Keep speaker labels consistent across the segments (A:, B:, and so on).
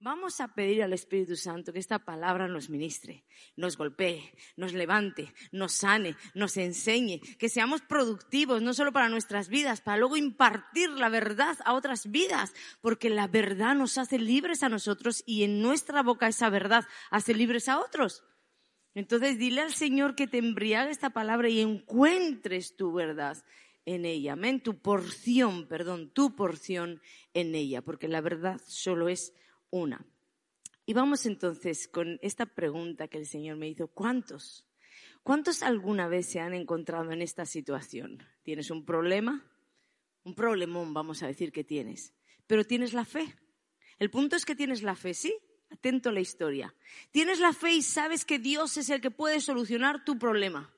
A: Vamos a pedir al Espíritu Santo que esta palabra nos ministre, nos golpee, nos levante, nos sane, nos enseñe, que seamos productivos, no solo para nuestras vidas, para luego impartir la verdad a otras vidas, porque la verdad nos hace libres a nosotros y en nuestra boca esa verdad hace libres a otros. Entonces dile al Señor que te embriague esta palabra y encuentres tu verdad en ella, amén, tu porción, perdón, tu porción en ella, porque la verdad solo es una. Y vamos entonces con esta pregunta que el Señor me hizo. ¿Cuántos? ¿Cuántos alguna vez se han encontrado en esta situación? ¿Tienes un problema? Un problemón, vamos a decir que tienes. Pero tienes la fe. El punto es que tienes la fe, ¿sí? Atento a la historia. Tienes la fe y sabes que Dios es el que puede solucionar tu problema.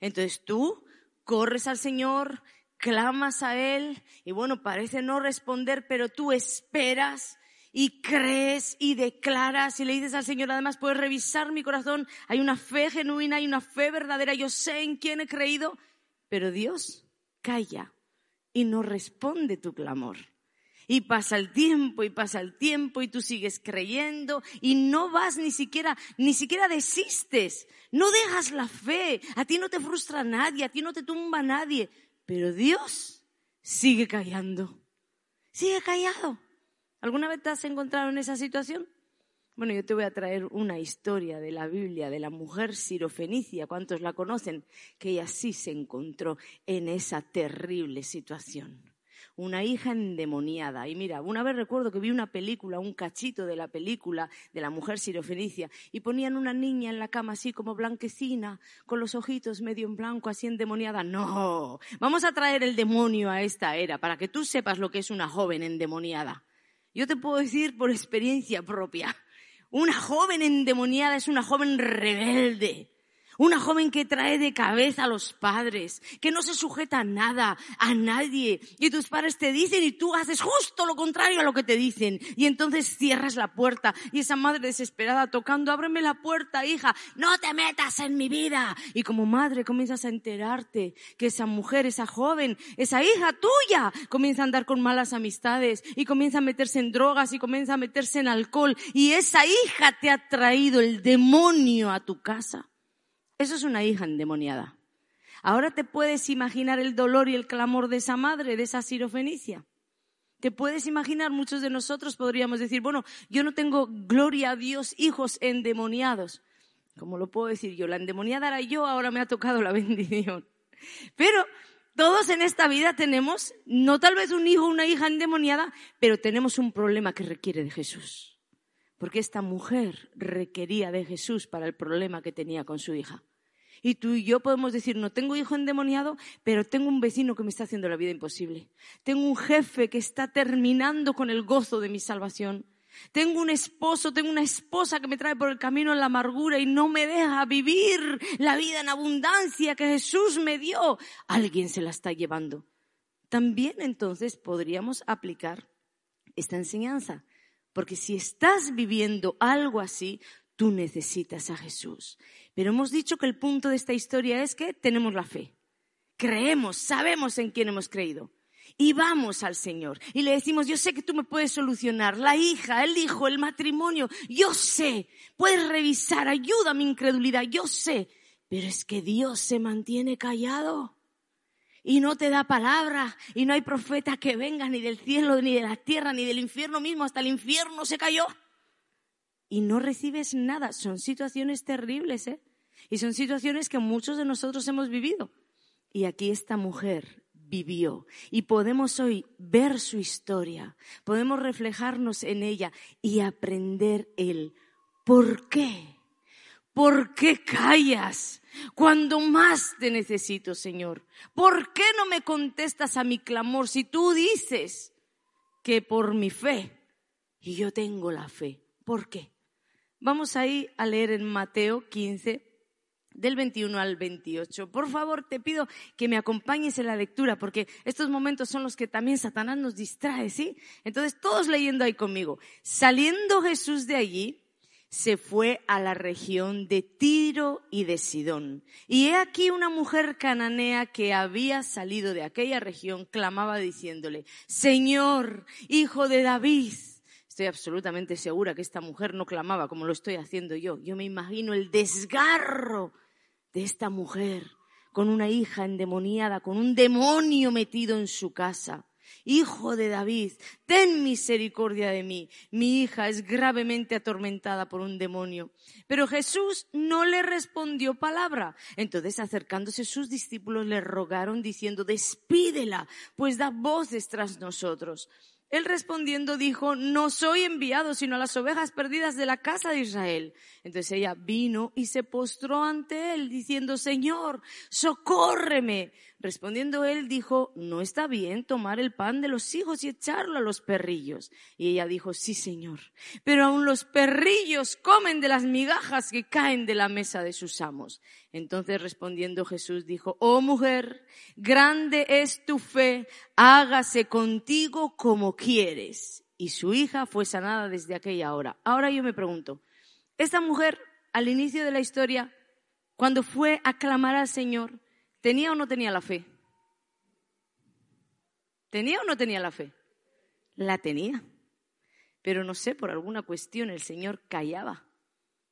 A: Entonces tú corres al Señor, clamas a Él y bueno, parece no responder, pero tú esperas y crees y declaras y le dices al Señor, además puedes revisar mi corazón, hay una fe genuina, hay una fe verdadera, yo sé en quién he creído, pero Dios calla y no responde tu clamor. Y pasa el tiempo y pasa el tiempo y tú sigues creyendo y no vas ni siquiera, ni siquiera desistes. No dejas la fe. A ti no te frustra nadie, a ti no te tumba nadie. Pero Dios sigue callando. Sigue callado. ¿Alguna vez te has encontrado en esa situación? Bueno, yo te voy a traer una historia de la Biblia de la mujer sirofenicia, ¿cuántos la conocen? Que ella sí se encontró en esa terrible situación. Una hija endemoniada. Y mira, una vez recuerdo que vi una película, un cachito de la película de la mujer sirofenicia, y ponían una niña en la cama así como blanquecina, con los ojitos medio en blanco, así endemoniada. No, vamos a traer el demonio a esta era para que tú sepas lo que es una joven endemoniada. Yo te puedo decir por experiencia propia, una joven endemoniada es una joven rebelde. Una joven que trae de cabeza a los padres, que no se sujeta a nada, a nadie. Y tus padres te dicen y tú haces justo lo contrario a lo que te dicen. Y entonces cierras la puerta y esa madre desesperada tocando, ábreme la puerta, hija, no te metas en mi vida. Y como madre comienzas a enterarte que esa mujer, esa joven, esa hija tuya comienza a andar con malas amistades y comienza a meterse en drogas y comienza a meterse en alcohol. Y esa hija te ha traído el demonio a tu casa. Eso es una hija endemoniada. Ahora te puedes imaginar el dolor y el clamor de esa madre, de esa sirofenicia. Te puedes imaginar, muchos de nosotros podríamos decir, bueno, yo no tengo, gloria a Dios, hijos endemoniados. Como lo puedo decir yo? La endemoniada era yo, ahora me ha tocado la bendición. Pero todos en esta vida tenemos, no tal vez un hijo o una hija endemoniada, pero tenemos un problema que requiere de Jesús porque esta mujer requería de Jesús para el problema que tenía con su hija. Y tú y yo podemos decir, no tengo hijo endemoniado, pero tengo un vecino que me está haciendo la vida imposible. Tengo un jefe que está terminando con el gozo de mi salvación. Tengo un esposo, tengo una esposa que me trae por el camino en la amargura y no me deja vivir la vida en abundancia que Jesús me dio. Alguien se la está llevando. También entonces podríamos aplicar esta enseñanza. Porque si estás viviendo algo así, tú necesitas a Jesús. Pero hemos dicho que el punto de esta historia es que tenemos la fe. Creemos, sabemos en quién hemos creído. Y vamos al Señor y le decimos, yo sé que tú me puedes solucionar, la hija, el hijo, el matrimonio, yo sé, puedes revisar, ayuda a mi incredulidad, yo sé, pero es que Dios se mantiene callado y no te da palabra y no hay profeta que venga ni del cielo, ni de la tierra, ni del infierno mismo, hasta el infierno se cayó. Y no recibes nada. Son situaciones terribles, ¿eh? Y son situaciones que muchos de nosotros hemos vivido. Y aquí esta mujer vivió. Y podemos hoy ver su historia, podemos reflejarnos en ella y aprender el por qué. ¿Por qué callas? cuando más te necesito, Señor. ¿Por qué no me contestas a mi clamor si tú dices que por mi fe, y yo tengo la fe? ¿Por qué? Vamos ahí a leer en Mateo 15, del 21 al 28. Por favor, te pido que me acompañes en la lectura, porque estos momentos son los que también Satanás nos distrae, ¿sí? Entonces, todos leyendo ahí conmigo. Saliendo Jesús de allí, se fue a la región de Tiro y de Sidón. Y he aquí una mujer cananea que había salido de aquella región clamaba diciéndole, Señor, hijo de David. Estoy absolutamente segura que esta mujer no clamaba como lo estoy haciendo yo. Yo me imagino el desgarro de esta mujer con una hija endemoniada, con un demonio metido en su casa. Hijo de David, ten misericordia de mí. Mi hija es gravemente atormentada por un demonio. Pero Jesús no le respondió palabra. Entonces, acercándose sus discípulos, le rogaron diciendo, despídela, pues da voces tras nosotros. Él respondiendo dijo, no soy enviado sino a las ovejas perdidas de la casa de Israel. Entonces ella vino y se postró ante él diciendo, Señor, socórreme. Respondiendo él dijo, no está bien tomar el pan de los hijos y echarlo a los perrillos. Y ella dijo, sí, Señor, pero aun los perrillos comen de las migajas que caen de la mesa de sus amos. Entonces respondiendo Jesús dijo, oh mujer, grande es tu fe, hágase contigo como quieres. Y su hija fue sanada desde aquella hora. Ahora yo me pregunto, esta mujer al inicio de la historia, cuando fue a clamar al Señor, ¿Tenía o no tenía la fe? ¿Tenía o no tenía la fe? La tenía. Pero no sé, por alguna cuestión el Señor callaba.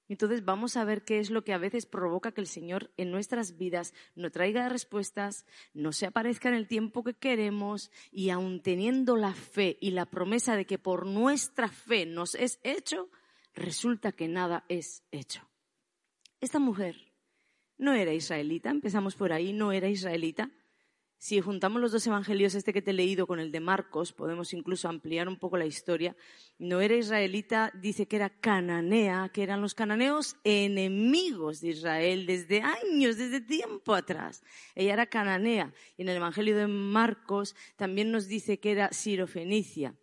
A: Entonces vamos a ver qué es lo que a veces provoca que el Señor en nuestras vidas no traiga respuestas, no se aparezca en el tiempo que queremos y aun teniendo la fe y la promesa de que por nuestra fe nos es hecho, resulta que nada es hecho. Esta mujer no era israelita, empezamos por ahí, no era israelita. Si juntamos los dos evangelios, este que te he leído con el de Marcos, podemos incluso ampliar un poco la historia. No era israelita, dice que era cananea, que eran los cananeos enemigos de Israel desde años, desde tiempo atrás. Ella era cananea. Y en el evangelio de Marcos también nos dice que era sirofenicia.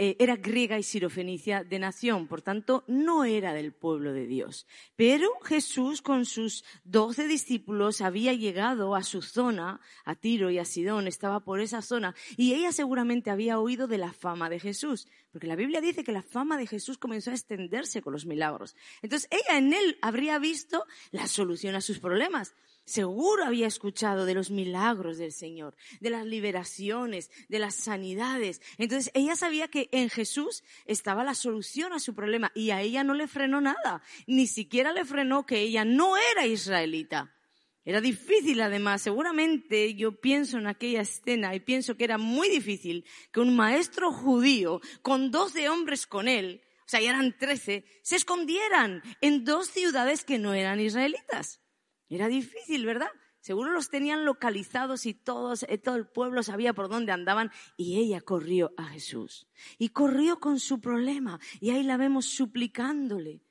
A: Eh, era griega y sirofenicia de nación, por tanto no era del pueblo de Dios. Pero Jesús con sus doce discípulos había llegado a su zona, a Tiro y a Sidón, estaba por esa zona, y ella seguramente había oído de la fama de Jesús, porque la Biblia dice que la fama de Jesús comenzó a extenderse con los milagros. Entonces ella en él habría visto la solución a sus problemas. Seguro había escuchado de los milagros del Señor, de las liberaciones, de las sanidades. Entonces ella sabía que en Jesús estaba la solución a su problema y a ella no le frenó nada. Ni siquiera le frenó que ella no era israelita. Era difícil además, seguramente yo pienso en aquella escena y pienso que era muy difícil que un maestro judío con doce hombres con él, o sea, ya eran trece, se escondieran en dos ciudades que no eran israelitas. Era difícil, ¿verdad? Seguro los tenían localizados y todos, eh, todo el pueblo sabía por dónde andaban y ella corrió a Jesús. Y corrió con su problema y ahí la vemos suplicándole.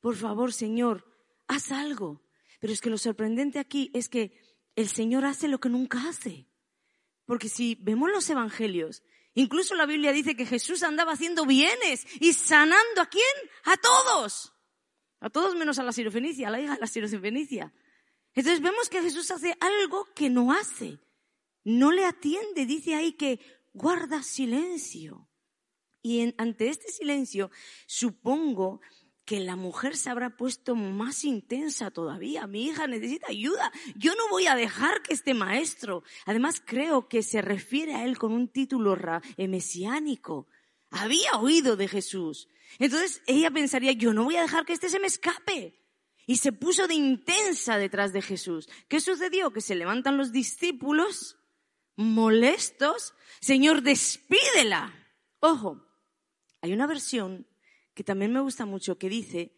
A: Por favor, Señor, haz algo. Pero es que lo sorprendente aquí es que el Señor hace lo que nunca hace. Porque si vemos los evangelios, incluso la Biblia dice que Jesús andaba haciendo bienes y sanando a quién? A todos. A todos menos a la sirofenicia, a la hija de la sirofenicia. Entonces vemos que Jesús hace algo que no hace. No le atiende, dice ahí que guarda silencio. Y ante este silencio, supongo que la mujer se habrá puesto más intensa todavía. Mi hija necesita ayuda. Yo no voy a dejar que este maestro, además creo que se refiere a él con un título eh, mesiánico. Había oído de Jesús. Entonces ella pensaría, yo no voy a dejar que este se me escape y se puso de intensa detrás de Jesús. ¿Qué sucedió? Que se levantan los discípulos molestos. Señor, despídela. Ojo, hay una versión que también me gusta mucho que dice,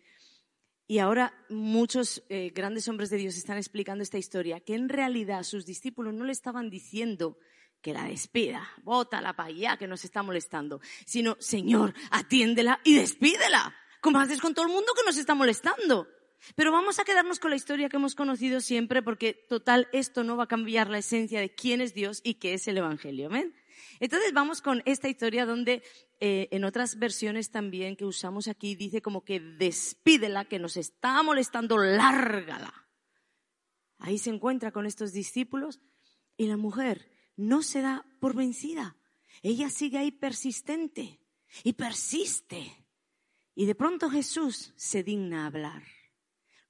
A: y ahora muchos eh, grandes hombres de Dios están explicando esta historia, que en realidad sus discípulos no le estaban diciendo que la despida, bótala para allá que nos está molestando, sino, Señor, atiéndela y despídela, como haces con todo el mundo que nos está molestando. Pero vamos a quedarnos con la historia que hemos conocido siempre porque total esto no va a cambiar la esencia de quién es Dios y qué es el Evangelio. ¿ven? Entonces vamos con esta historia donde eh, en otras versiones también que usamos aquí dice como que despídela, que nos está molestando, lárgala. ahí se encuentra con estos discípulos y la mujer no se da por vencida. Ella sigue ahí persistente y persiste. Y de pronto Jesús se digna a hablar.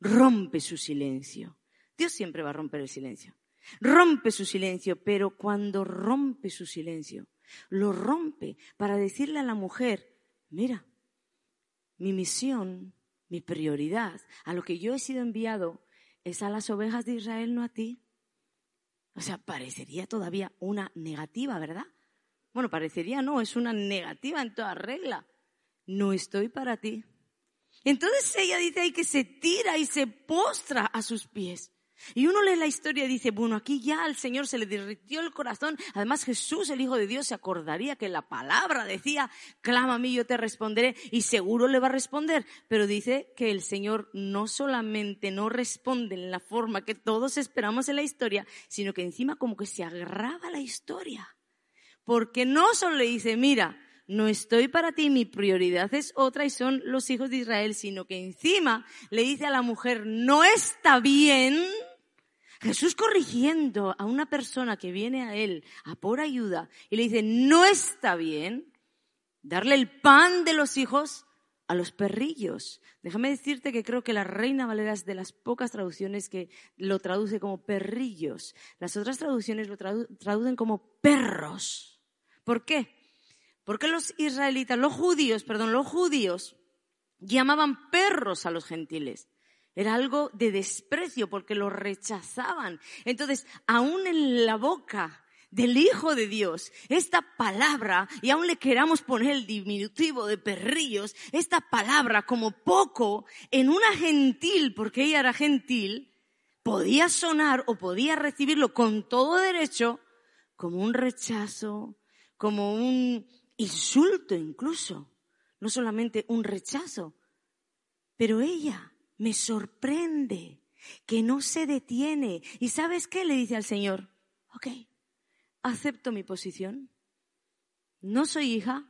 A: Rompe su silencio. Dios siempre va a romper el silencio. Rompe su silencio, pero cuando rompe su silencio, lo rompe para decirle a la mujer, mira, mi misión, mi prioridad, a lo que yo he sido enviado, es a las ovejas de Israel, no a ti. O sea, parecería todavía una negativa, ¿verdad? Bueno, parecería no, es una negativa en toda regla. No estoy para ti. Entonces ella dice ahí que se tira y se postra a sus pies. Y uno lee la historia y dice, bueno, aquí ya al Señor se le derritió el corazón. Además Jesús, el Hijo de Dios, se acordaría que la palabra decía, clama a mí, yo te responderé. Y seguro le va a responder. Pero dice que el Señor no solamente no responde en la forma que todos esperamos en la historia, sino que encima como que se agrava la historia. Porque no solo le dice, mira, no estoy para ti, mi prioridad es otra y son los hijos de Israel, sino que encima le dice a la mujer, no está bien. Jesús corrigiendo a una persona que viene a él a por ayuda y le dice, no está bien darle el pan de los hijos a los perrillos. Déjame decirte que creo que la Reina Valera es de las pocas traducciones que lo traduce como perrillos. Las otras traducciones lo traducen como perros. ¿Por qué? Porque los israelitas, los judíos, perdón, los judíos llamaban perros a los gentiles. Era algo de desprecio porque los rechazaban. Entonces, aún en la boca del Hijo de Dios, esta palabra, y aún le queramos poner el diminutivo de perrillos, esta palabra como poco en una gentil, porque ella era gentil, podía sonar o podía recibirlo con todo derecho como un rechazo, como un insulto incluso, no solamente un rechazo. Pero ella me sorprende que no se detiene. ¿Y sabes qué? Le dice al Señor, ok, acepto mi posición. No soy hija,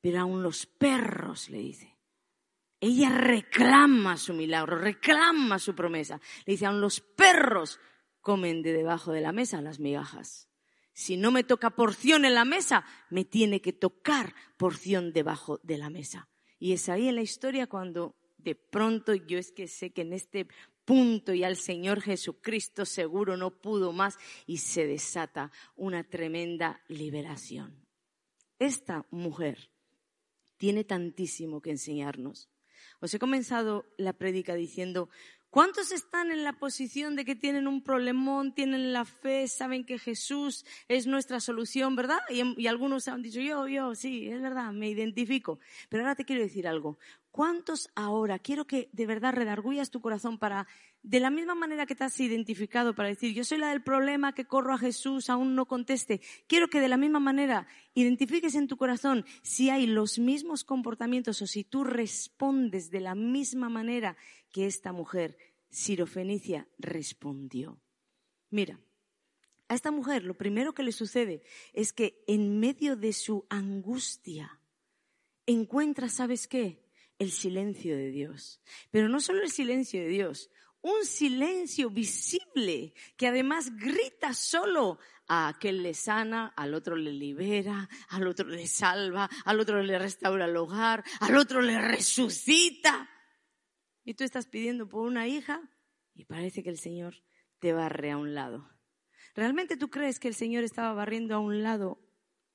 A: pero aún los perros, le dice. Ella reclama su milagro, reclama su promesa. Le dice, aún los perros comen de debajo de la mesa las migajas. Si no me toca porción en la mesa, me tiene que tocar porción debajo de la mesa. Y es ahí en la historia cuando de pronto yo es que sé que en este punto y al Señor Jesucristo seguro no pudo más y se desata una tremenda liberación. Esta mujer tiene tantísimo que enseñarnos. Os he comenzado la prédica diciendo, ¿Cuántos están en la posición de que tienen un problemón, tienen la fe, saben que Jesús es nuestra solución, verdad? Y, algunos han dicho, yo, yo, sí, es verdad, me identifico. Pero ahora te quiero decir algo. ¿Cuántos ahora, quiero que de verdad redargullas tu corazón para, de la misma manera que te has identificado para decir, yo soy la del problema que corro a Jesús, aún no conteste, quiero que de la misma manera identifiques en tu corazón si hay los mismos comportamientos o si tú respondes de la misma manera que esta mujer, Sirofenicia, respondió. Mira, a esta mujer lo primero que le sucede es que en medio de su angustia encuentra, ¿sabes qué? El silencio de Dios. Pero no solo el silencio de Dios, un silencio visible que además grita solo a aquel le sana, al otro le libera, al otro le salva, al otro le restaura el hogar, al otro le resucita. Y tú estás pidiendo por una hija y parece que el Señor te barre a un lado. ¿Realmente tú crees que el Señor estaba barriendo a un lado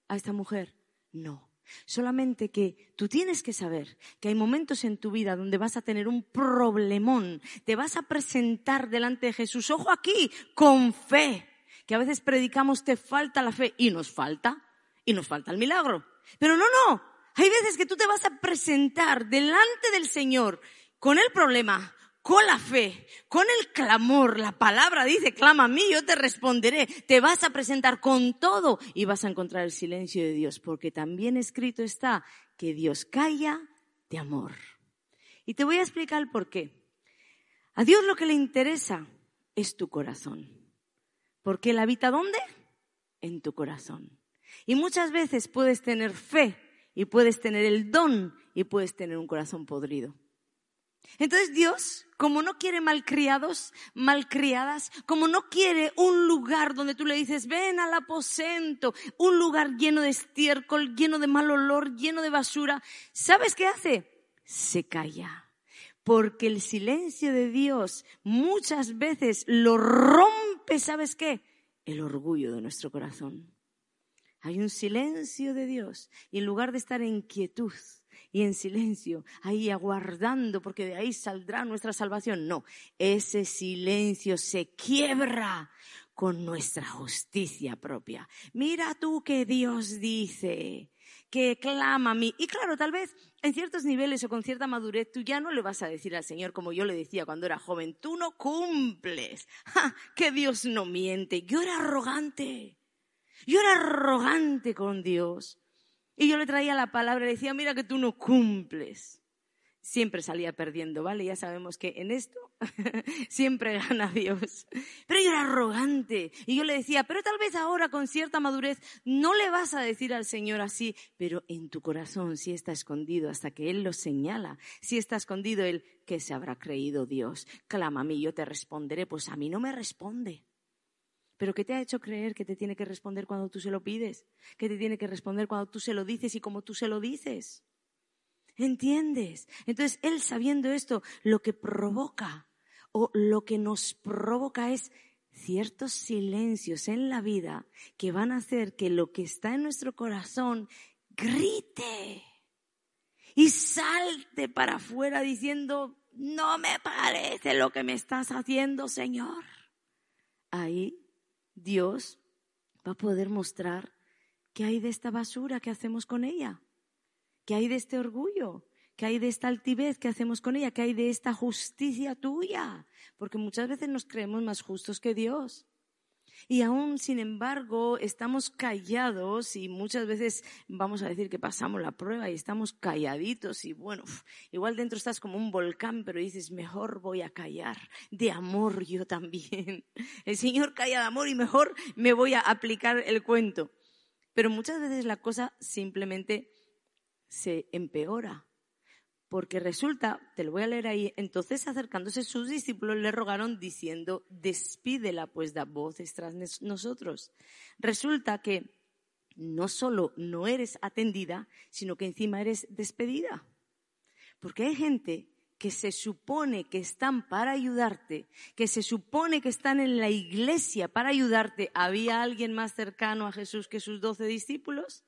A: a esta mujer? No. Solamente que tú tienes que saber que hay momentos en tu vida donde vas a tener un problemón, te vas a presentar delante de Jesús, ojo aquí, con fe, que a veces predicamos te falta la fe y nos falta, y nos falta el milagro. Pero no, no, hay veces que tú te vas a presentar delante del Señor con el problema, con la fe, con el clamor, la palabra dice, clama a mí, yo te responderé, te vas a presentar con todo y vas a encontrar el silencio de Dios, porque también escrito está que Dios calla de amor. Y te voy a explicar por qué. A Dios lo que le interesa es tu corazón. Porque Él habita dónde? En tu corazón. Y muchas veces puedes tener fe y puedes tener el don y puedes tener un corazón podrido. Entonces Dios, como no quiere malcriados, malcriadas, como no quiere un lugar donde tú le dices, ven al aposento, un lugar lleno de estiércol, lleno de mal olor, lleno de basura, ¿sabes qué hace? Se calla. Porque el silencio de Dios muchas veces lo rompe, ¿sabes qué? El orgullo de nuestro corazón. Hay un silencio de Dios y en lugar de estar en quietud, y en silencio, ahí aguardando, porque de ahí saldrá nuestra salvación. No, ese silencio se quiebra con nuestra justicia propia. Mira tú que Dios dice, que clama a mí. Y claro, tal vez en ciertos niveles o con cierta madurez tú ya no le vas a decir al Señor como yo le decía cuando era joven, tú no cumples, que Dios no miente. Yo era arrogante, yo era arrogante con Dios. Y yo le traía la palabra le decía, mira que tú no cumples. Siempre salía perdiendo, ¿vale? Ya sabemos que en esto siempre gana Dios. Pero yo era arrogante y yo le decía, pero tal vez ahora con cierta madurez no le vas a decir al Señor así, pero en tu corazón sí está escondido hasta que Él lo señala. Si está escondido Él, ¿qué se habrá creído Dios? Clama a mí, yo te responderé. Pues a mí no me responde. Pero ¿qué te ha hecho creer que te tiene que responder cuando tú se lo pides? Que te tiene que responder cuando tú se lo dices y como tú se lo dices. ¿Entiendes? Entonces, él sabiendo esto, lo que provoca o lo que nos provoca es ciertos silencios en la vida que van a hacer que lo que está en nuestro corazón grite y salte para afuera diciendo, no me parece lo que me estás haciendo, Señor. Ahí Dios va a poder mostrar qué hay de esta basura que hacemos con ella, qué hay de este orgullo, qué hay de esta altivez que hacemos con ella, qué hay de esta justicia tuya, porque muchas veces nos creemos más justos que Dios. Y aún, sin embargo, estamos callados y muchas veces vamos a decir que pasamos la prueba y estamos calladitos y bueno, igual dentro estás como un volcán, pero dices, mejor voy a callar de amor yo también. El Señor calla de amor y mejor me voy a aplicar el cuento. Pero muchas veces la cosa simplemente se empeora porque resulta, te lo voy a leer ahí, entonces acercándose sus discípulos le rogaron diciendo, despídela pues da voces tras nosotros. Resulta que no solo no eres atendida, sino que encima eres despedida. Porque hay gente que se supone que están para ayudarte, que se supone que están en la iglesia para ayudarte. ¿Había alguien más cercano a Jesús que sus doce discípulos?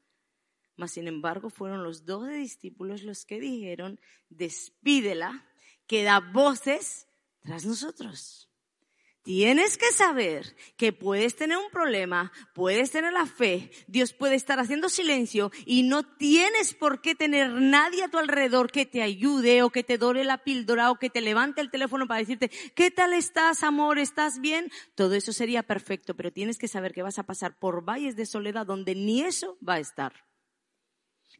A: Mas, sin embargo, fueron los doce discípulos los que dijeron, despídela, que da voces tras nosotros. Tienes que saber que puedes tener un problema, puedes tener la fe, Dios puede estar haciendo silencio y no tienes por qué tener nadie a tu alrededor que te ayude o que te dore la píldora o que te levante el teléfono para decirte, ¿qué tal estás, amor? ¿Estás bien? Todo eso sería perfecto, pero tienes que saber que vas a pasar por valles de soledad donde ni eso va a estar.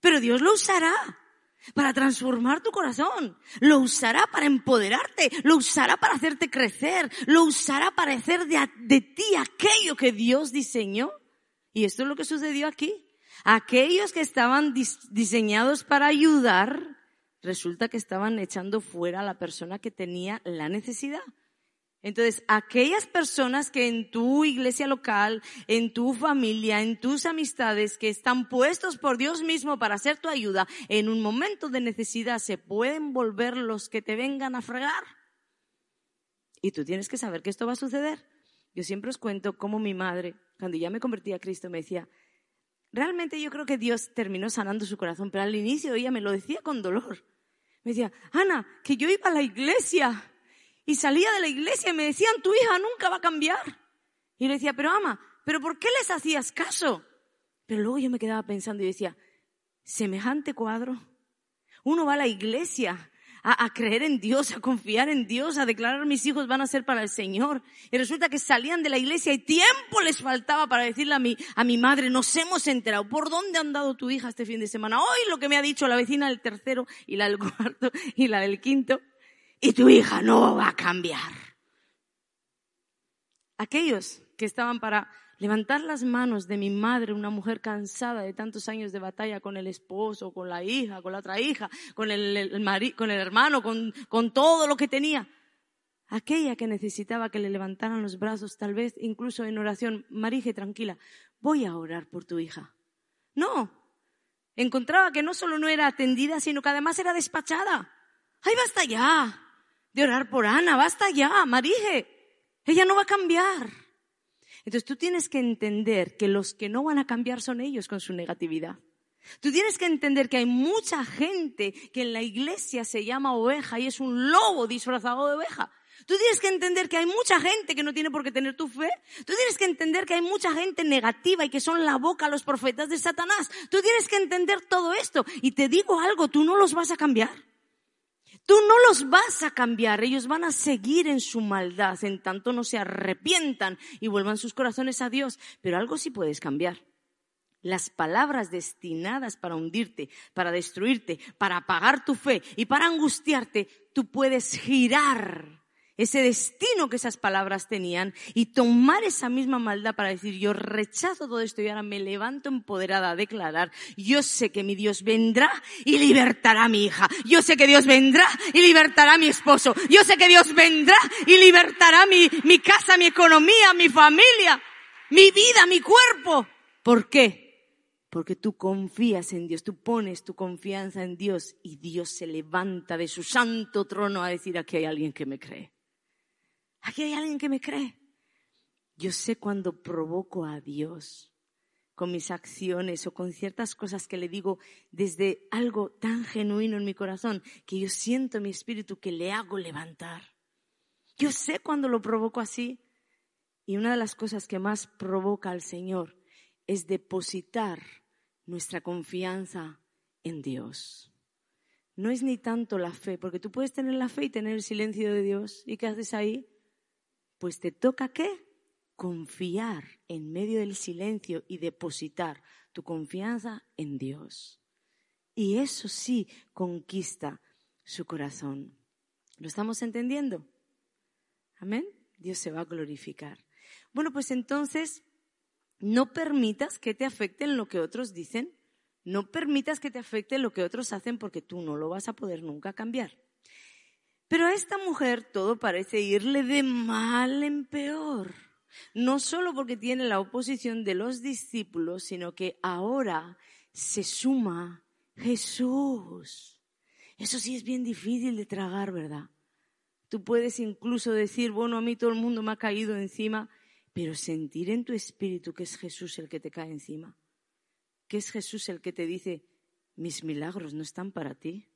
A: Pero Dios lo usará para transformar tu corazón, lo usará para empoderarte, lo usará para hacerte crecer, lo usará para hacer de, ti aquello que Dios diseñó. Y esto es lo que sucedió aquí. Aquellos que estaban diseñados para ayudar, resulta que estaban echando fuera a la persona que tenía la necesidad. Entonces, aquellas personas que en tu iglesia local, en tu familia, en tus amistades, que están puestos por Dios mismo para hacer tu ayuda, en un momento de necesidad se pueden volver los que te vengan a fregar. Y tú tienes que saber que esto va a suceder. Yo siempre os cuento cómo mi madre, cuando ya me convertí a Cristo, me decía, realmente yo creo que Dios terminó sanando su corazón, pero al inicio ella me lo decía con dolor. Me decía, Ana, que yo iba a la iglesia y salía de la iglesia y me decían, tu hija nunca va a cambiar. Y le decía, pero ama, ¿pero por qué les hacías caso? Pero luego yo me quedaba pensando y decía, semejante cuadro. Uno va a la iglesia a, a, creer en Dios, a confiar en Dios, a declarar mis hijos van a ser para el Señor. Y resulta que salían de la iglesia y tiempo les faltaba para decirle a mi, a mi madre, nos hemos enterado, ¿por dónde han dado tu hija este fin de semana? Hoy lo que me ha dicho la vecina del tercero y la del cuarto y la del quinto y tu hija no va a cambiar. Aquellos que estaban para levantar las manos de mi madre, una mujer cansada de tantos años de batalla con el esposo, con la hija, con la otra hija, con el, con el hermano, con, con todo lo que tenía. Aquella que necesitaba que le levantaran los brazos, tal vez incluso en oración, Marije, tranquila, voy a orar por tu hija. No, encontraba que no solo no era atendida, sino que además era despachada. ¡Ay, basta ya! De orar por Ana, basta ya, Marije. Ella no va a cambiar. Entonces tú tienes que entender que los que no van a cambiar son ellos con su negatividad. Tú tienes que entender que hay mucha gente que en la iglesia se llama oveja y es un lobo disfrazado de oveja. Tú tienes que entender que hay mucha gente que no tiene por qué tener tu fe. Tú tienes que entender que hay mucha gente negativa y que son la boca los profetas de Satanás. Tú tienes que entender todo esto. Y te digo algo, tú no los vas a cambiar. Tú no los vas a cambiar, ellos van a seguir en su maldad, en tanto no se arrepientan y vuelvan sus corazones a Dios. Pero algo sí puedes cambiar. Las palabras destinadas para hundirte, para destruirte, para apagar tu fe y para angustiarte, tú puedes girar ese destino que esas palabras tenían y tomar esa misma maldad para decir, yo rechazo todo esto y ahora me levanto empoderada a declarar, yo sé que mi Dios vendrá y libertará a mi hija, yo sé que Dios vendrá y libertará a mi esposo, yo sé que Dios vendrá y libertará mi, mi casa, mi economía, mi familia, mi vida, mi cuerpo. ¿Por qué? Porque tú confías en Dios, tú pones tu confianza en Dios y Dios se levanta de su santo trono a decir, aquí hay alguien que me cree. Aquí hay alguien que me cree. Yo sé cuando provoco a Dios con mis acciones o con ciertas cosas que le digo desde algo tan genuino en mi corazón que yo siento en mi espíritu que le hago levantar. Yo sé cuando lo provoco así. Y una de las cosas que más provoca al Señor es depositar nuestra confianza en Dios. No es ni tanto la fe, porque tú puedes tener la fe y tener el silencio de Dios. ¿Y qué haces ahí? Pues te toca qué? Confiar en medio del silencio y depositar tu confianza en Dios. Y eso sí conquista su corazón. ¿Lo estamos entendiendo? Amén. Dios se va a glorificar. Bueno, pues entonces, no permitas que te afecte lo que otros dicen. No permitas que te afecte lo que otros hacen porque tú no lo vas a poder nunca cambiar. Pero a esta mujer todo parece irle de mal en peor. No solo porque tiene la oposición de los discípulos, sino que ahora se suma Jesús. Eso sí es bien difícil de tragar, ¿verdad? Tú puedes incluso decir, bueno, a mí todo el mundo me ha caído encima, pero sentir en tu espíritu que es Jesús el que te cae encima, que es Jesús el que te dice, mis milagros no están para ti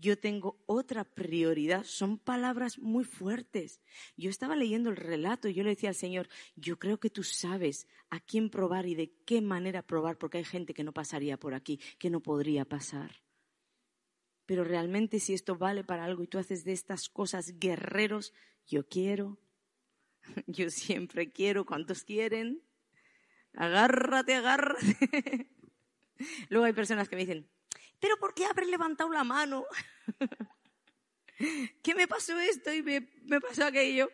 A: yo tengo otra prioridad. Son palabras muy fuertes. Yo estaba leyendo el relato y yo le decía al Señor, yo creo que tú sabes a quién probar y de qué manera probar, porque hay gente que no pasaría por aquí, que no podría pasar. Pero realmente si esto vale para algo y tú haces de estas cosas guerreros, yo quiero, yo siempre quiero, ¿cuántos quieren? Agárrate, agárrate. Luego hay personas que me dicen, pero ¿por qué haber levantado la mano? ¿Qué me pasó esto y me, me pasó aquello?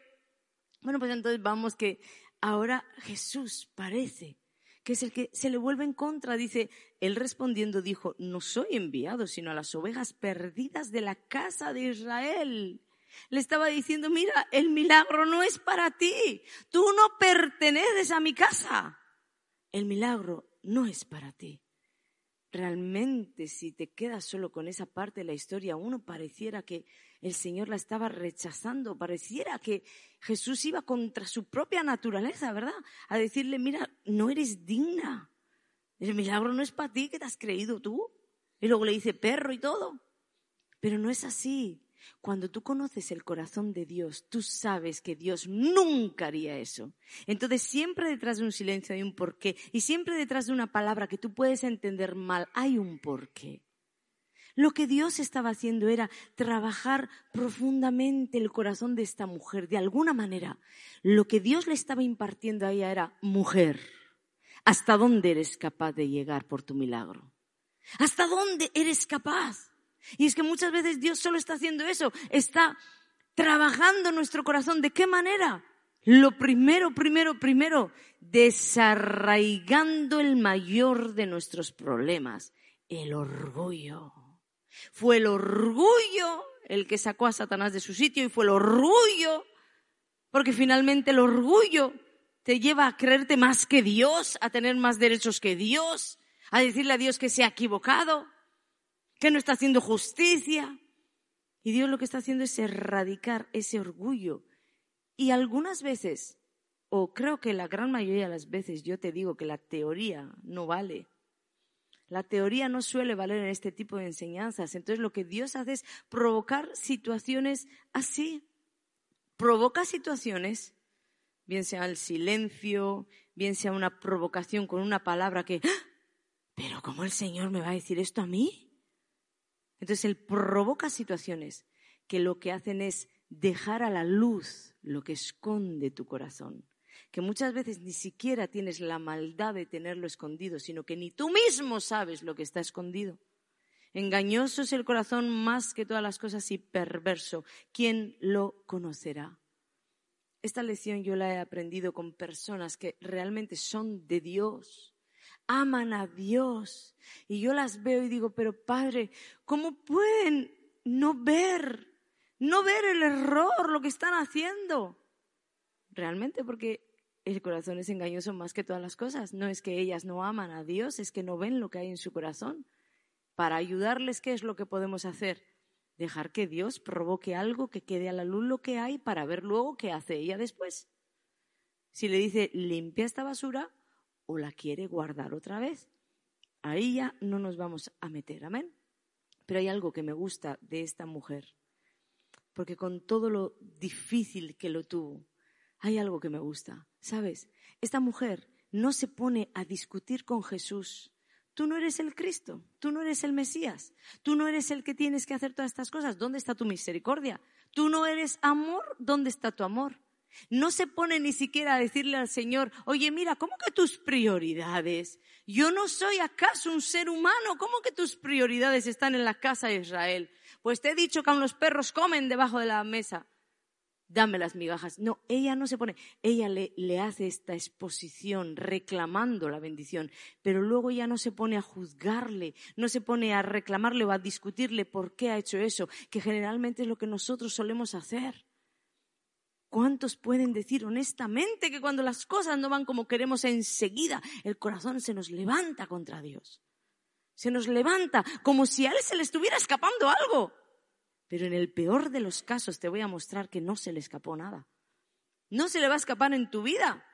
A: Bueno, pues entonces vamos que ahora Jesús parece que es el que se le vuelve en contra. Dice, él respondiendo dijo, no soy enviado sino a las ovejas perdidas de la casa de Israel. Le estaba diciendo, mira, el milagro no es para ti. Tú no perteneces a mi casa. El milagro no es para ti realmente si te quedas solo con esa parte de la historia, uno pareciera que el Señor la estaba rechazando, pareciera que Jesús iba contra su propia naturaleza, ¿verdad? A decirle, mira, no eres digna. El milagro no es para ti, que te has creído tú. Y luego le dice perro y todo. Pero no es así. Cuando tú conoces el corazón de Dios, tú sabes que Dios nunca haría eso. Entonces siempre detrás de un silencio hay un porqué y siempre detrás de una palabra que tú puedes entender mal hay un porqué. Lo que Dios estaba haciendo era trabajar profundamente el corazón de esta mujer. De alguna manera, lo que Dios le estaba impartiendo a ella era, mujer, ¿hasta dónde eres capaz de llegar por tu milagro? ¿Hasta dónde eres capaz? Y es que muchas veces Dios solo está haciendo eso, está trabajando nuestro corazón. ¿De qué manera? Lo primero, primero, primero, desarraigando el mayor de nuestros problemas, el orgullo. Fue el orgullo el que sacó a Satanás de su sitio y fue el orgullo, porque finalmente el orgullo te lleva a creerte más que Dios, a tener más derechos que Dios, a decirle a Dios que se ha equivocado, que no está haciendo justicia. Y Dios lo que está haciendo es erradicar ese orgullo. Y algunas veces, o creo que la gran mayoría de las veces, yo te digo que la teoría no vale. La teoría no suele valer en este tipo de enseñanzas. Entonces lo que Dios hace es provocar situaciones así. Provoca situaciones, bien sea el silencio, bien sea una provocación con una palabra que, ¡Ah! pero ¿cómo el Señor me va a decir esto a mí? Entonces Él provoca situaciones que lo que hacen es dejar a la luz lo que esconde tu corazón que muchas veces ni siquiera tienes la maldad de tenerlo escondido, sino que ni tú mismo sabes lo que está escondido. Engañoso es el corazón más que todas las cosas y perverso. ¿Quién lo conocerá? Esta lección yo la he aprendido con personas que realmente son de Dios, aman a Dios. Y yo las veo y digo, pero Padre, ¿cómo pueden no ver, no ver el error, lo que están haciendo? Realmente porque el corazón es engañoso más que todas las cosas. No es que ellas no aman a Dios, es que no ven lo que hay en su corazón. Para ayudarles, ¿qué es lo que podemos hacer? Dejar que Dios provoque algo que quede a la luz lo que hay para ver luego qué hace ella después. Si le dice limpia esta basura o la quiere guardar otra vez. Ahí ya no nos vamos a meter, amén. Pero hay algo que me gusta de esta mujer, porque con todo lo difícil que lo tuvo, hay algo que me gusta. ¿Sabes? Esta mujer no se pone a discutir con Jesús. Tú no eres el Cristo, tú no eres el Mesías, tú no eres el que tienes que hacer todas estas cosas. ¿Dónde está tu misericordia? Tú no eres amor, ¿dónde está tu amor? No se pone ni siquiera a decirle al Señor, oye, mira, ¿cómo que tus prioridades? Yo no soy acaso un ser humano, ¿cómo que tus prioridades están en la casa de Israel? Pues te he dicho que aún los perros comen debajo de la mesa dame las migajas. No, ella no se pone, ella le, le, hace esta exposición reclamando la bendición, pero luego ella no se pone a juzgarle, no se pone a reclamarle o a discutirle por qué ha hecho eso, que generalmente es lo que nosotros solemos hacer. ¿Cuántos pueden decir honestamente que cuando las cosas no van como queremos enseguida, el corazón se nos levanta contra Dios? Se nos levanta como si a él se le estuviera escapando algo. Pero en el peor de los casos te voy a mostrar que no se le escapó nada. No se le va a escapar en tu vida.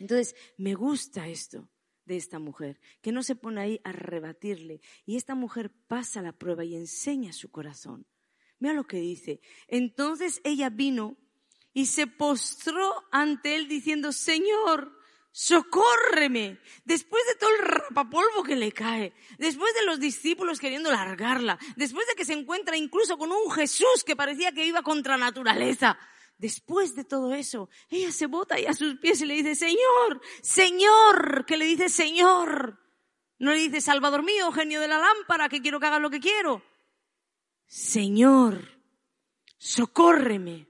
A: Entonces, me gusta esto de esta mujer, que no se pone ahí a rebatirle. Y esta mujer pasa la prueba y enseña su corazón. Mira lo que dice. Entonces ella vino y se postró ante él diciendo, Señor, socórreme. Después de todo el rapapolvo que le cae, después de los discípulos queriendo largarla, después de que se encuentra incluso con un Jesús que parecía que iba contra naturaleza, después de todo eso, ella se bota ahí a sus pies y le dice, Señor, Señor, que le dice Señor. No le dice, Salvador mío, genio de la lámpara, que quiero que haga lo que quiero. Señor, socórreme.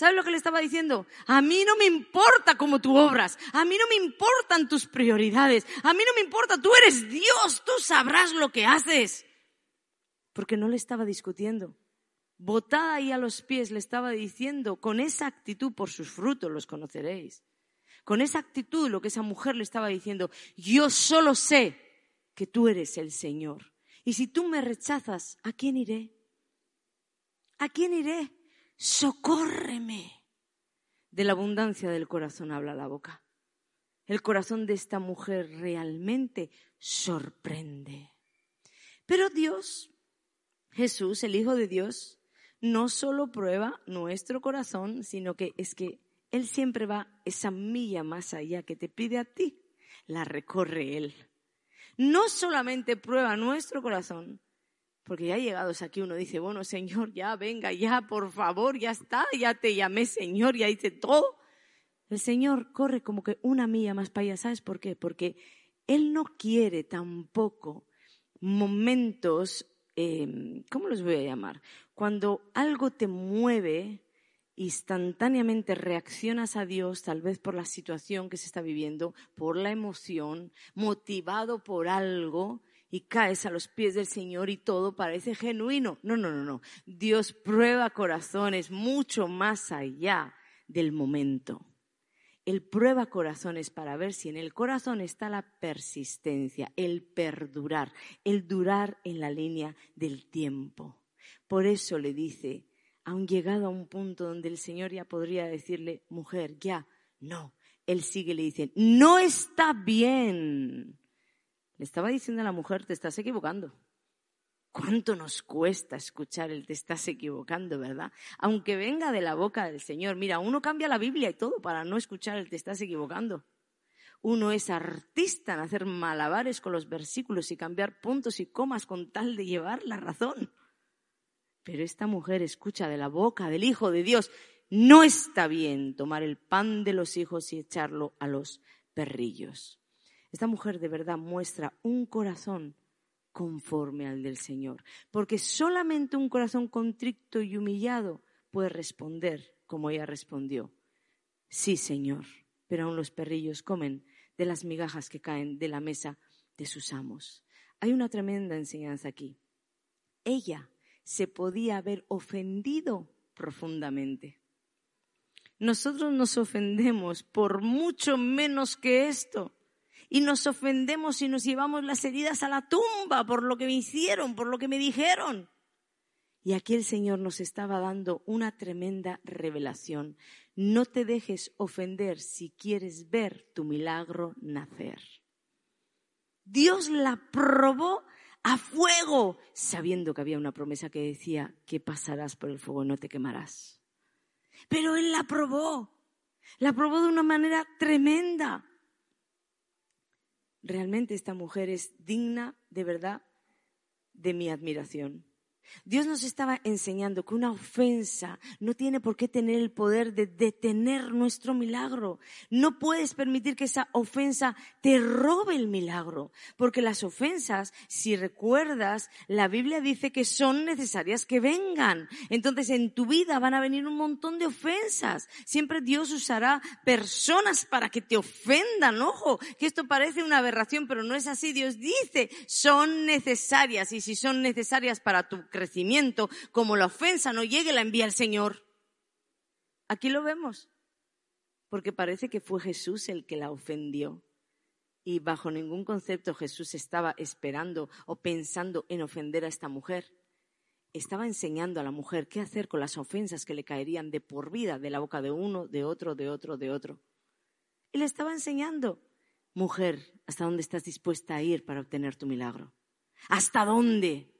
A: ¿Sabes lo que le estaba diciendo? A mí no me importa cómo tú obras, a mí no me importan tus prioridades, a mí no me importa, tú eres Dios, tú sabrás lo que haces. Porque no le estaba discutiendo. Botada ahí a los pies le estaba diciendo, con esa actitud por sus frutos los conoceréis. Con esa actitud lo que esa mujer le estaba diciendo, yo solo sé que tú eres el Señor. Y si tú me rechazas, ¿a quién iré? ¿A quién iré? Socórreme. De la abundancia del corazón habla la boca. El corazón de esta mujer realmente sorprende. Pero Dios, Jesús, el Hijo de Dios, no solo prueba nuestro corazón, sino que es que Él siempre va esa milla más allá que te pide a ti, la recorre Él. No solamente prueba nuestro corazón, porque ya llegados aquí uno dice, bueno, Señor, ya venga, ya, por favor, ya está, ya te llamé Señor, ya hice todo. El Señor corre como que una milla más para allá. ¿Sabes por qué? Porque Él no quiere tampoco momentos, em, ¿cómo los voy a llamar? Cuando algo te mueve instantáneamente reaccionas a Dios, tal vez por la situación que se está viviendo, por la emoción, motivado por algo, y caes a los pies del Señor y todo parece genuino. No, no, no, no. Dios prueba corazones mucho más allá del momento. Él prueba corazones para ver si en el corazón está la persistencia, el perdurar, el durar en la línea del tiempo. Por eso le dice, aun llegado a un punto donde el Señor ya podría decirle, mujer, ya, no. Él sigue le dice, no está bien. Le estaba diciendo a la mujer, te estás equivocando. ¿Cuánto nos cuesta escuchar el te estás equivocando, verdad? Aunque venga de la boca del Señor. Mira, uno cambia la Biblia y todo para no escuchar el te estás equivocando. Uno es artista en hacer malabares con los versículos y cambiar puntos y comas con tal de llevar la razón. Pero esta mujer escucha de la boca del Hijo de Dios, no está bien tomar el pan de los hijos y echarlo a los perrillos. Esta mujer de verdad muestra un corazón conforme al del Señor. Porque solamente un corazón contrito y humillado puede responder como ella respondió. Sí, Señor, pero aún los perrillos comen de las migajas que caen de la mesa de sus amos. Hay una tremenda enseñanza aquí. Ella se podía haber ofendido profundamente. Nosotros nos ofendemos por mucho menos que esto y nos ofendemos y nos llevamos las heridas a la tumba por lo que me hicieron, por lo que me dijeron. Y aquí el Señor nos estaba dando una tremenda revelación. No te dejes ofender si quieres ver tu milagro nacer. Dios la probó a fuego, sabiendo que había una promesa que decía que pasarás por el fuego y no te quemarás. Pero Él la probó, la probó de una manera tremenda realmente esta mujer es digna de verdad de mi admiración. Dios nos estaba enseñando que una ofensa no tiene por qué tener el poder de detener nuestro milagro. No puedes permitir que esa ofensa te robe el milagro, porque las ofensas, si recuerdas, la Biblia dice que son necesarias que vengan. Entonces en tu vida van a venir un montón de ofensas. Siempre Dios usará personas para que te ofendan. Ojo, que esto parece una aberración, pero no es así. Dios dice, son necesarias y si son necesarias para tu crecimiento, como la ofensa no llegue, la envía el Señor. Aquí lo vemos, porque parece que fue Jesús el que la ofendió. Y bajo ningún concepto Jesús estaba esperando o pensando en ofender a esta mujer. Estaba enseñando a la mujer qué hacer con las ofensas que le caerían de por vida de la boca de uno, de otro, de otro, de otro. Y le estaba enseñando, mujer, ¿hasta dónde estás dispuesta a ir para obtener tu milagro? ¿Hasta dónde?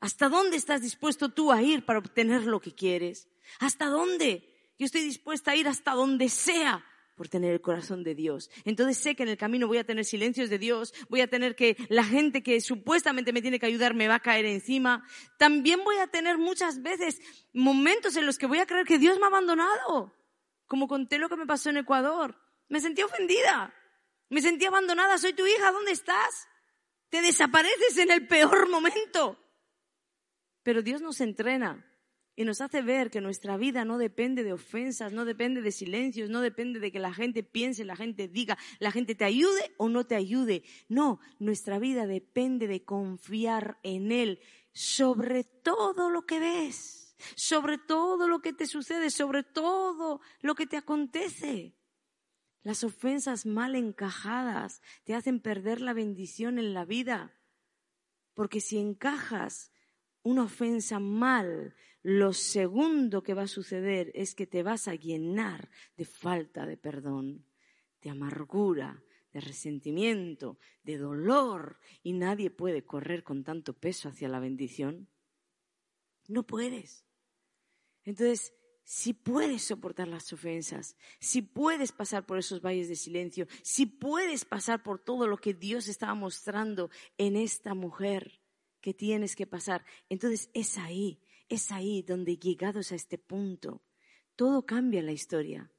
A: ¿Hasta dónde estás dispuesto tú a ir para obtener lo que quieres? ¿Hasta dónde? Yo estoy dispuesta a ir hasta donde sea por tener el corazón de Dios. Entonces sé que en el camino voy a tener silencios de Dios, voy a tener que la gente que supuestamente me tiene que ayudar me va a caer encima. También voy a tener muchas veces momentos en los que voy a creer que Dios me ha abandonado. Como conté lo que me pasó en Ecuador. Me sentí ofendida. Me sentí abandonada. Soy tu hija. ¿Dónde estás? Te desapareces en el peor momento. Pero Dios nos entrena y nos hace ver que nuestra vida no depende de ofensas, no depende de silencios, no depende de que la gente piense, la gente diga, la gente te ayude o no te ayude. No, nuestra vida depende de confiar en Él sobre todo lo que ves, sobre todo lo que te sucede, sobre todo lo que te acontece. Las ofensas mal encajadas te hacen perder la bendición en la vida, porque si encajas una ofensa mal, lo segundo que va a suceder es que te vas a llenar de falta de perdón, de amargura, de resentimiento, de dolor, y nadie puede correr con tanto peso hacia la bendición. No puedes. Entonces, si puedes soportar las ofensas, si puedes pasar por esos valles de silencio, si puedes pasar por todo lo que Dios estaba mostrando en esta mujer, que tienes que pasar. Entonces es ahí, es ahí donde llegados a este punto, todo cambia la historia.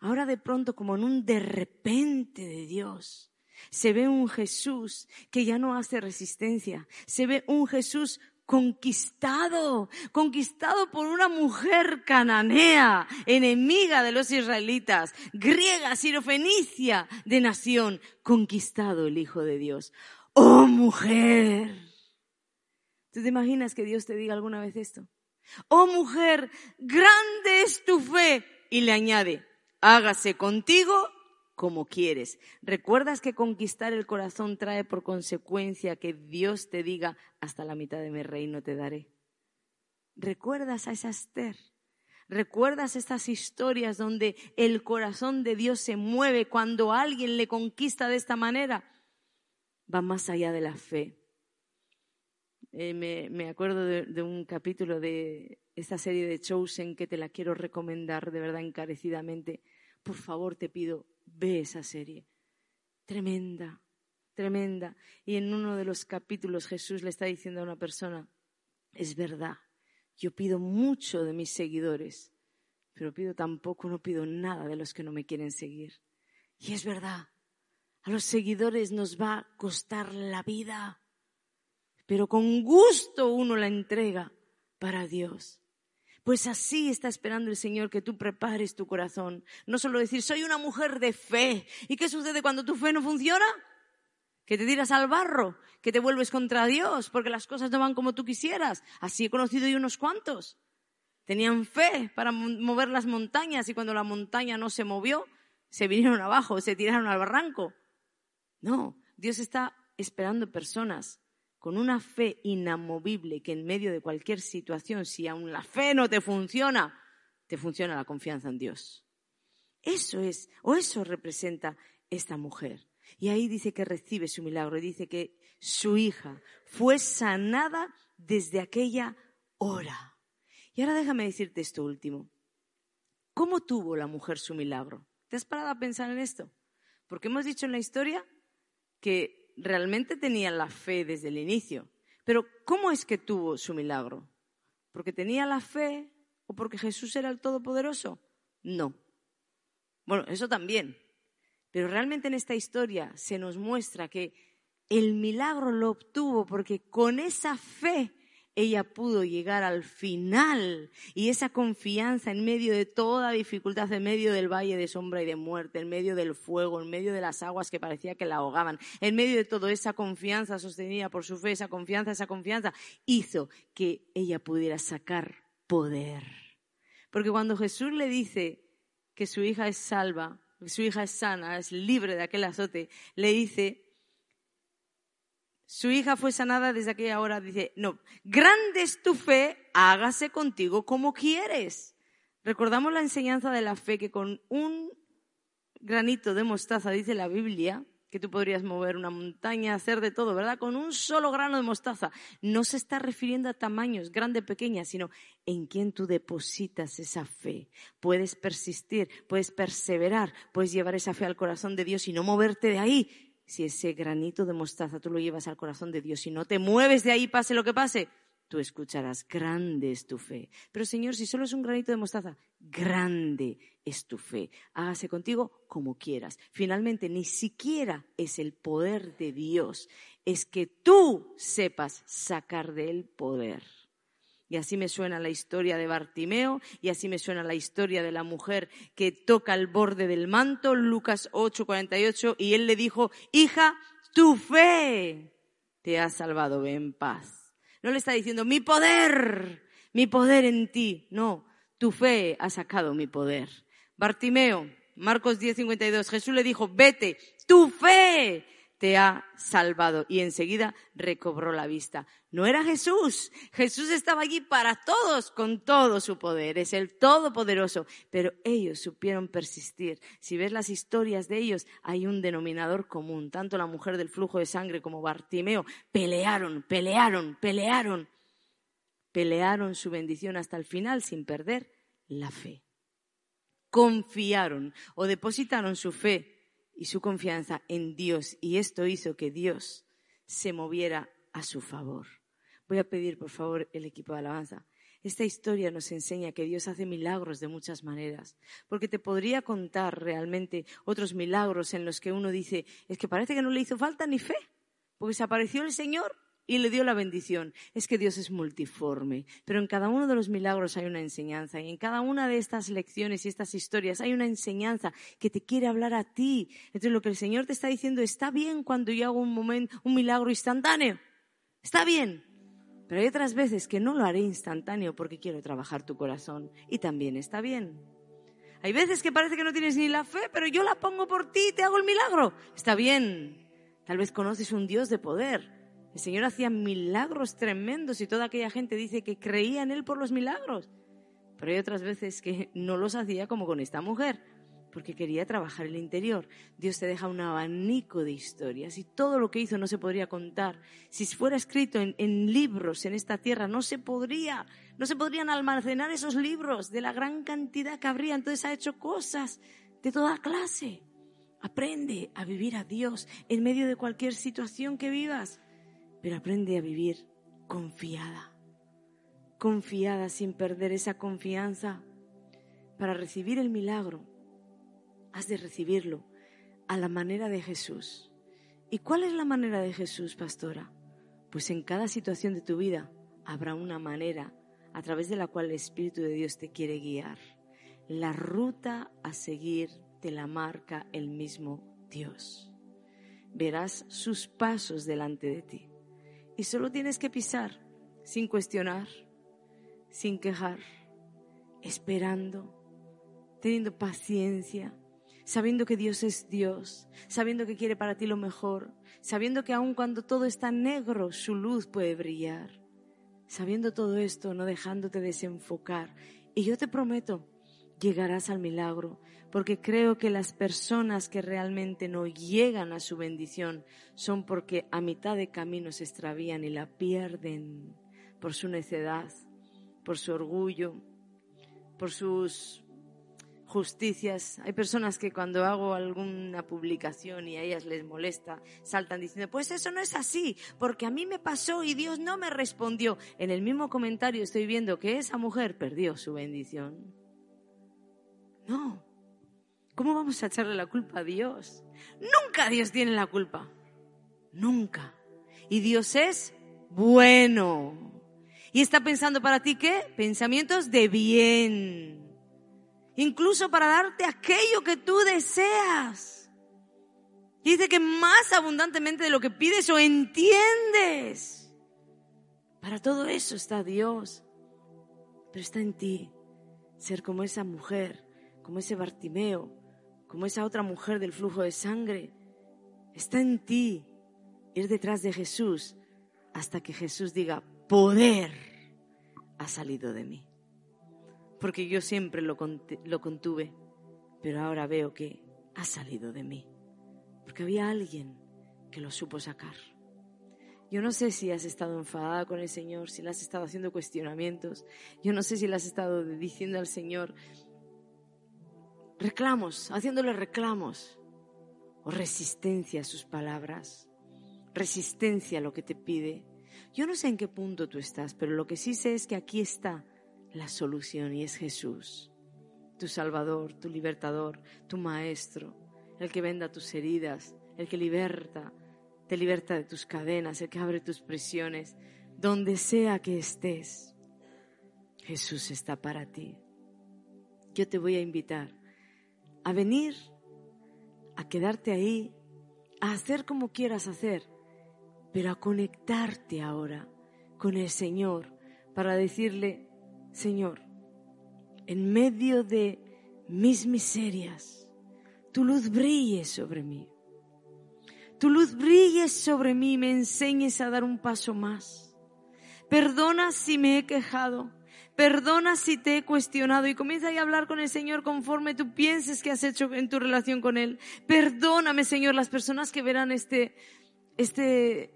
A: Ahora de pronto, como en un de repente de Dios, se ve un Jesús que ya no hace resistencia, se ve un Jesús conquistado, conquistado por una mujer cananea, enemiga de los israelitas, griega, sirofenicia de nación, conquistado el Hijo de Dios. ¡Oh mujer! ¿Tú te imaginas que Dios te diga alguna vez esto? ¡Oh mujer, grande es tu fe! Y le añade, hágase contigo como quieres. ¿Recuerdas que conquistar el corazón trae por consecuencia que Dios te diga, hasta la mitad de mi reino te daré? ¿Recuerdas a esa Esther? ¿Recuerdas estas historias donde el corazón de Dios se mueve cuando alguien le conquista de esta manera? Va más allá de la fe. Eh, me, acuerdo de, un capítulo de esta serie de Chosen que te la quiero recomendar de verdad encarecidamente. Por favor, te pido, Ve esa serie. Tremenda, tremenda. Y en uno de los capítulos Jesús le está diciendo a una persona, es verdad, yo pido mucho de mis seguidores, pero pido tampoco, no pido nada de los que no me quieren seguir. Y es verdad, a los seguidores nos va a costar la vida, pero con gusto uno la entrega para Dios. Pues así está esperando el Señor que tú prepares tu corazón. No solo decir, soy una mujer de fe. ¿Y qué sucede cuando tu fe no funciona? Que te tiras al barro, que te vuelves contra Dios, porque las cosas no van como tú quisieras. Así he conocido yo unos cuantos. Tenían fe para mover las montañas y cuando la montaña no se movió, se vinieron abajo, se tiraron al barranco. No, Dios está esperando personas con una fe inamovible que en medio de cualquier situación, si aún la fe no te funciona, te funciona la confianza en Dios. Eso es, o eso representa esta mujer. Y ahí dice que recibe su milagro y dice que su hija fue sanada desde aquella hora. Y ahora déjame decirte esto último. ¿Cómo tuvo la mujer su milagro? ¿Te has parado a pensar en esto? Porque hemos dicho en la historia que realmente tenía la fe desde el inicio. Pero ¿cómo es que tuvo su milagro? ¿Porque tenía la fe o porque Jesús era el Todopoderoso? No. Bueno, eso también. Pero realmente en esta historia se nos muestra que el milagro lo obtuvo porque con esa fe ella pudo llegar al final y esa confianza en medio de toda dificultad, en medio del valle de sombra y de muerte, en medio del fuego, en medio de las aguas que parecía que la ahogaban, en medio de toda esa confianza sostenida por su fe, esa confianza, esa confianza, hizo que ella pudiera sacar poder. Porque cuando Jesús le dice que su hija es salva, que su hija es sana, es libre de aquel azote, le dice, su hija fue sanada desde aquella hora. Dice, no, grande es tu fe, hágase contigo como quieres. Recordamos la enseñanza de la fe que con un granito de mostaza, dice la Biblia, que tú podrías mover una montaña, hacer de todo, ¿verdad? Con un solo grano de mostaza. No se está refiriendo a tamaños, grande, pequeña, sino en quién tú depositas esa fe. Puedes persistir, puedes perseverar, puedes llevar esa fe al corazón de Dios y no moverte de ahí si ese granito de mostaza tú lo llevas al corazón de Dios y no te mueves de ahí, pase lo que pase, tú escucharás, grande es tu fe. Pero Señor, si solo es un granito de mostaza, grande es tu fe. Hágase contigo como quieras. Finalmente, ni siquiera es el poder de Dios, es que tú sepas sacar de él poder. Y así me suena la historia de Bartimeo y así me suena la historia de la mujer que toca el borde del manto, Lucas 8:48, y él le dijo, hija, tu fe te ha salvado, ve en paz. No le está diciendo, mi poder, mi poder en ti. No, tu fe ha sacado mi poder. Bartimeo, Marcos 10:52, Jesús le dijo, vete, tu fe te ha salvado. Y enseguida recobró la vista. No era Jesús. Jesús estaba allí para todos con todo su poder. Es el Todopoderoso. Pero ellos supieron persistir. Si ves las historias de ellos, hay un denominador común. Tanto la mujer del flujo de sangre como Bartimeo pelearon, pelearon, pelearon. Pelearon su bendición hasta el final sin perder la fe. Confiaron o depositaron su fe y su confianza en Dios y esto hizo que Dios se moviera a su favor. Voy a pedir, por favor, el equipo de alabanza. Esta historia nos enseña que Dios hace milagros de muchas maneras, porque te podría contar realmente otros milagros en los que uno dice, es que parece que no le hizo falta ni fe, porque se apareció el Señor y le dio la bendición. Es que Dios es multiforme, pero en cada uno de los milagros hay una enseñanza y en cada una de estas lecciones y estas historias hay una enseñanza que te quiere hablar a ti. Entonces lo que el Señor te está diciendo está bien cuando yo hago un un milagro instantáneo. Está bien. Pero hay otras veces que no lo haré instantáneo porque quiero trabajar tu corazón y también está bien. Hay veces que parece que no tienes ni la fe, pero yo la pongo por ti y te hago el milagro. Está bien. Tal vez conoces un Dios de poder. El Señor hacía milagros tremendos y toda aquella gente dice que creía en Él por los milagros. Pero hay otras veces que no los hacía como con esta mujer porque quería trabajar el interior. Dios te deja un abanico de historias y todo lo que hizo no se podría contar. Si fuera escrito en, libros en esta tierra, no se podría, no se podrían almacenar esos libros de la gran cantidad que habría. Entonces ha hecho cosas de toda clase. Aprende a vivir a Dios en medio de cualquier situación que vivas, pero aprende a vivir confiada, confiada sin perder esa confianza para recibir el milagro has de recibirlo a la manera de Jesús. ¿Y cuál es la manera de Jesús, pastora? Pues en cada situación de tu vida habrá una manera a través de la cual el Espíritu de Dios te quiere guiar. La ruta a seguir te la marca el mismo Dios. Verás sus pasos delante de ti. Y solo tienes que pisar sin cuestionar, sin quejar, esperando, teniendo paciencia, sabiendo que Dios es Dios, sabiendo que quiere para ti lo mejor, sabiendo que aun cuando todo está negro, su luz puede brillar, sabiendo todo esto, no dejándote desenfocar. Y yo te prometo, llegarás al milagro, porque creo que las personas que realmente no llegan a su bendición son porque a mitad de camino se extravían y la pierden por su necedad, por su orgullo, por sus justicias. Hay personas que cuando hago alguna publicación y a ellas les molesta, saltan diciendo, pues eso no es así, porque a mí me pasó y Dios no me respondió. En el mismo comentario estoy viendo que esa mujer perdió su bendición. No. ¿Cómo vamos a echarle la culpa a Dios? Nunca Dios tiene la culpa. Nunca. Y Dios es bueno. ¿Y está pensando para ti qué? Pensamientos de bien incluso para darte aquello que tú deseas. Dice que más abundantemente de lo que pides o entiendes. Para todo eso está Dios. Pero está en ti ser como esa mujer, como ese Bartimeo, como esa otra mujer del flujo de sangre. Está en ti ir detrás de Jesús hasta que Jesús diga, poder ha salido de mí porque yo siempre lo, contuve, pero ahora veo que ha salido de mí, porque había alguien que lo supo sacar. Yo no sé si has estado enfadada con el Señor, si le has estado haciendo cuestionamientos, yo no sé si le has estado diciendo al Señor reclamos, haciéndole reclamos, o resistencia a sus palabras, resistencia a lo que te pide. Yo no sé en qué punto tú estás, pero lo que sí sé es que aquí está la solución y es Jesús, tu Salvador, tu libertador, tu Maestro, el que venda tus heridas, el que liberta, te liberta de tus cadenas, el que abre tus prisiones, donde sea que estés. Jesús está para ti. Yo te voy a invitar a venir, a quedarte ahí, a hacer como quieras hacer, pero a conectarte ahora con el Señor para decirle, Señor, en medio de mis miserias, tu luz brille sobre mí. Tu luz brille sobre mí y me enseñes a dar un paso más. Perdona si me he quejado. Perdona si te he cuestionado y comienza a hablar con el Señor conforme tú pienses que has hecho en tu relación con Él. Perdóname, Señor, las personas que verán este, este,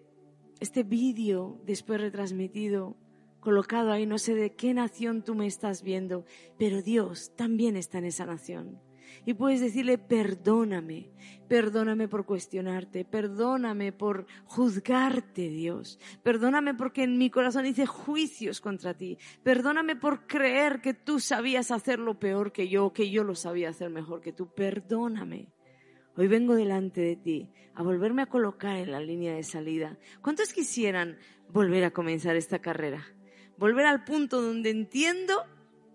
A: este vídeo después retransmitido colocado ahí, no sé de qué nación tú me estás viendo, pero Dios también está en esa nación. Y puedes decirle, perdóname, perdóname por cuestionarte, perdóname por juzgarte, Dios, perdóname porque en mi corazón hice juicios contra ti, perdóname por creer que tú sabías hacer lo peor que yo, que yo lo sabía hacer mejor que tú, perdóname. Hoy vengo delante de ti a volverme a colocar en la línea de salida. ¿Cuántos quisieran volver a comenzar esta carrera. Volver al punto donde entiendo,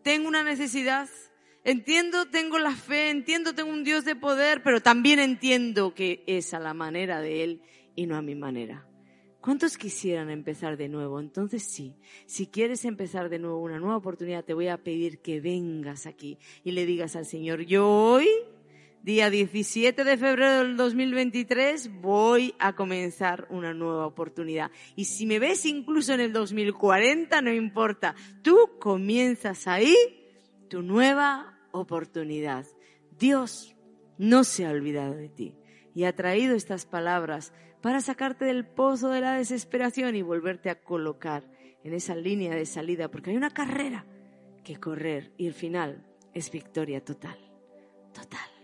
A: tengo una necesidad, entiendo, tengo la fe, entiendo, tengo un Dios de poder, pero también entiendo que es a la manera de Él y no a mi manera. ¿Cuántos quisieran empezar de nuevo? Entonces sí, si quieres empezar de nuevo una nueva oportunidad, te voy a pedir que vengas aquí y le digas al Señor, yo hoy, día 17 de febrero del 2023, voy a comenzar una nueva oportunidad. Y si me ves incluso en el 2040, no importa, tú comienzas ahí tu nueva oportunidad. Dios no se ha olvidado de ti y ha traído estas palabras para sacarte del pozo de la desesperación y volverte a colocar en esa línea de salida, porque hay una carrera que correr y el final es victoria total, total.